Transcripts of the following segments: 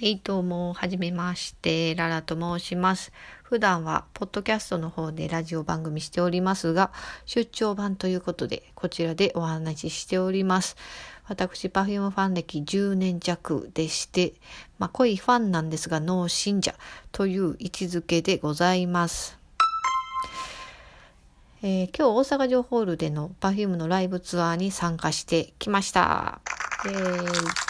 はい、どうも、はじめまして、ララと申します。普段は、ポッドキャストの方でラジオ番組しておりますが、出張版ということで、こちらでお話ししております。私、パフュームファン歴10年弱でして、まあ、濃いファンなんですが、ノー信者という位置づけでございます。えー今日大阪城ホールでの Perfume のライブツアーに参加してきました。えー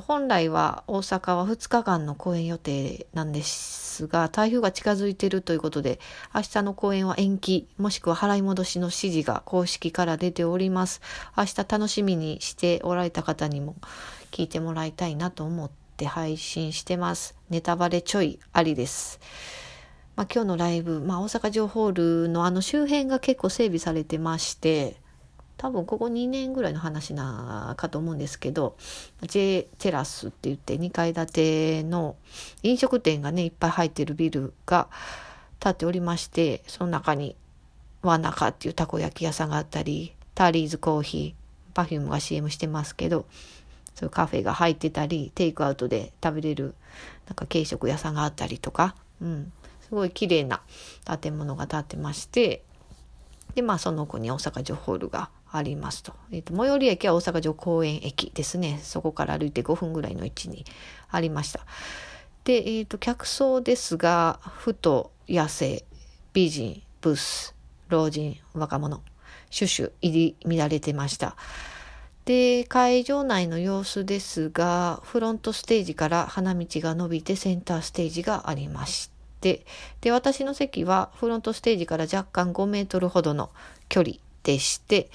本来は大阪は2日間の公演予定なんですが台風が近づいているということで明日の公演は延期もしくは払い戻しの指示が公式から出ております。明日楽しみにしておられた方にも聞いてもらいたいなと思って配信してます。ネタバレちょいありです。まあ、今日のライブ、まあ、大阪城ホールのあの周辺が結構整備されてまして多分ここ2年ぐらいの話なかと思うんですけど J テラスって言って2階建ての飲食店がねいっぱい入ってるビルが建っておりましてその中にワナカっていうたこ焼き屋さんがあったりターリーズコーヒーパフュームが CM してますけどそういうカフェが入ってたりテイクアウトで食べれるなんか軽食屋さんがあったりとか、うん、すごい綺麗な建物が建ってましてでまあその子に大阪城ホールがありますと,、えーと最寄り駅は大阪城公園駅ですね。そこから歩いて5分ぐらいの位置にありました。で、えー、と客層ですがふと野生美人ブース老人若者シュシュ入り乱れてました。で会場内の様子ですがフロントステージから花道が伸びてセンターステージがありましてで私の席はフロントステージから若干5メートルほどの距離でして、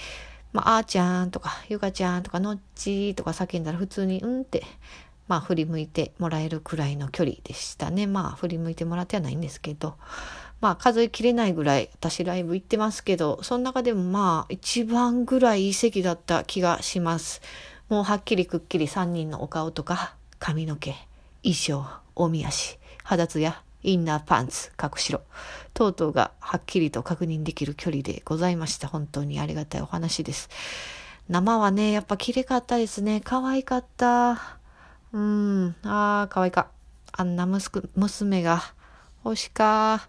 まあ、あーちゃんとかゆかちゃんとかのっちーとか叫んだら普通にうんってまあ振り向いてもらえるくらいの距離でしたね。まあ振り向いてもらってはないんですけどまあ数えきれないぐらい私ライブ行ってますけどその中でもまあ一番ぐらいいい席だった気がします。もうはっきりくっきり3人のお顔とか髪の毛衣装おみ足肌ツヤインナーパンツ隠しろ等々がはっきりと確認できる距離でございました本当にありがたいお話です生はねやっぱ綺麗かったですね可愛かったうんあー可愛かあんな息子娘が欲しか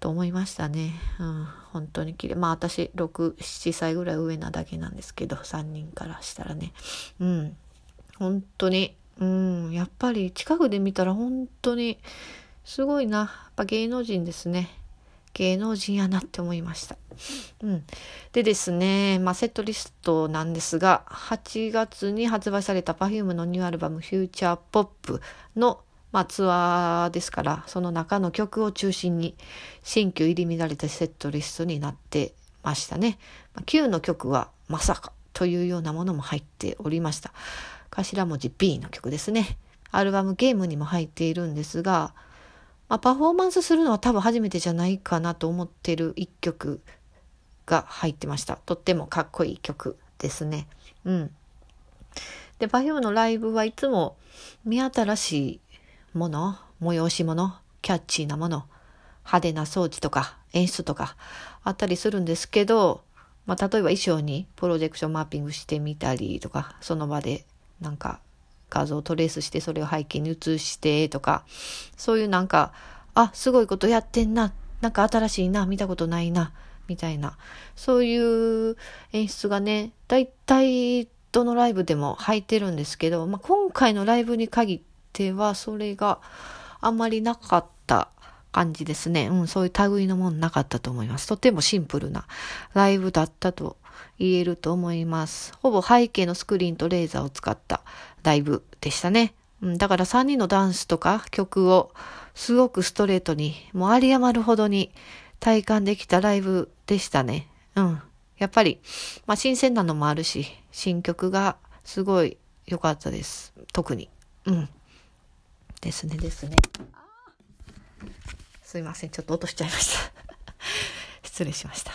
と思いましたね。うん、本当に綺麗。まあ私、6、7歳ぐらい上なだけなんですけど、3人からしたらね。うん。本当に、うん、やっぱり近くで見たら本当にすごいな。やっぱ芸能人ですね。芸能人やなって思いました。うん。でですね、まあセットリストなんですが、8月に発売された Perfume のニューアルバムフューチャーポップのまあ、ツアーですからその中の曲を中心に新旧入り乱れたセットリストになってましたね。まあ、Q の曲はまさかというようなものも入っておりました。頭文字 B の曲ですね。アルバムゲームにも入っているんですが、まあ、パフォーマンスするのは多分初めてじゃないかなと思ってる一曲が入ってました。とってもかっこいい曲ですね。うん。で、Perfume のライブはいつも見新しいもの、催し物、キャッチーなもの、派手な装置とか演出とかあったりするんですけど、まあ、例えば衣装にプロジェクションマッピングしてみたりとか、その場でなんか画像をトレースしてそれを背景に映してとか、そういうなんか、あ、すごいことやってんな、なんか新しいな、見たことないな、みたいな、そういう演出がね、だいたいどのライブでも入ってるんですけど、まあ、今回のライブに限ってはそれがあんまりなかった感じですね。うん、そういう類のものなかったと思います。とてもシンプルなライブだったと言えると思います。ほぼ背景のスクリーンとレーザーを使ったライブでしたね。うん、だから3人のダンスとか曲をすごくストレートに、もうあり余るほどに体感できたライブでしたね。うん。やっぱり、まあ新鮮なのもあるし、新曲がすごい良かったです。特に。うん。ですねですね。すいません。ちょっと落としちゃいました。失礼しました。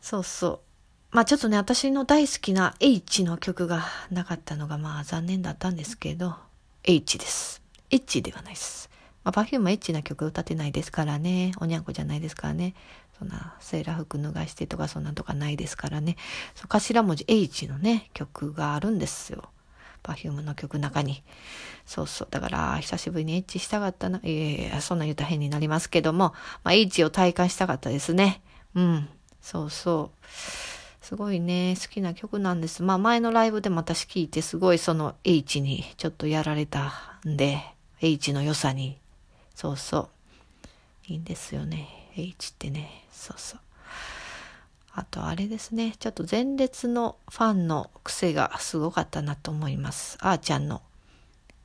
そうそう。まあちょっとね、私の大好きな H の曲がなかったのがまあ残念だったんですけど、H です。H ではないです。まあ、Perfume はエッチな曲歌ってないですからね。おにゃんこじゃないですからね。そんなセーラー服脱がしてとかそんなんとかないですからね。そ頭文字 H のね、曲があるんですよ。Perfume の曲の中に。そうそう。だから、久しぶりにエッチしたかったな。いやいや、そんな言うた変になりますけども、まあ、H を体感したかったですね。うん。そうそう。すごいね、好きな曲なんです。まあ前のライブでも私聞いてすごいその H にちょっとやられたんで、H の良さに。そうそう。いいんですよね。H ってね。そうそう。あとあれですね。ちょっと前列のファンの癖がすごかったなと思います。あーちゃんの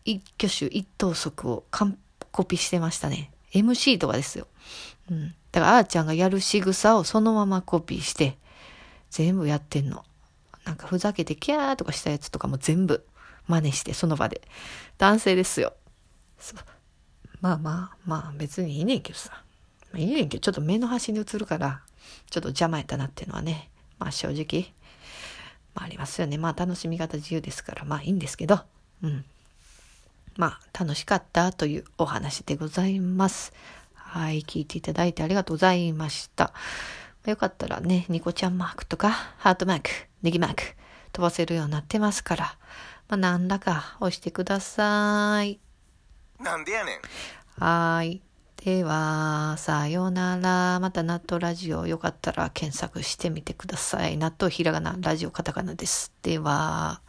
一挙手一投足を完コピしてましたね。MC とかですよ。うん。だからあーちゃんがやる仕草をそのままコピーして、全部やってんの。なんかふざけてキャーとかしたやつとかも全部真似してその場で。男性ですよ。まあまあまあ別にいいねんけどさ。いいねんけどちょっと目の端に映るからちょっと邪魔やったなっていうのはね。まあ正直。まあありますよね。まあ楽しみ方自由ですからまあいいんですけど。うん。まあ楽しかったというお話でございます。はい。聞いていただいてありがとうございました。よかったらね、ニコちゃんマークとか、ハートマーク、ネギマーク、飛ばせるようになってますから、まあ、何らか押してください。なんでやねん。はい。では、さようなら。また納豆ラジオよかったら検索してみてください。納豆ひらがな、ラジオカタカナです。では、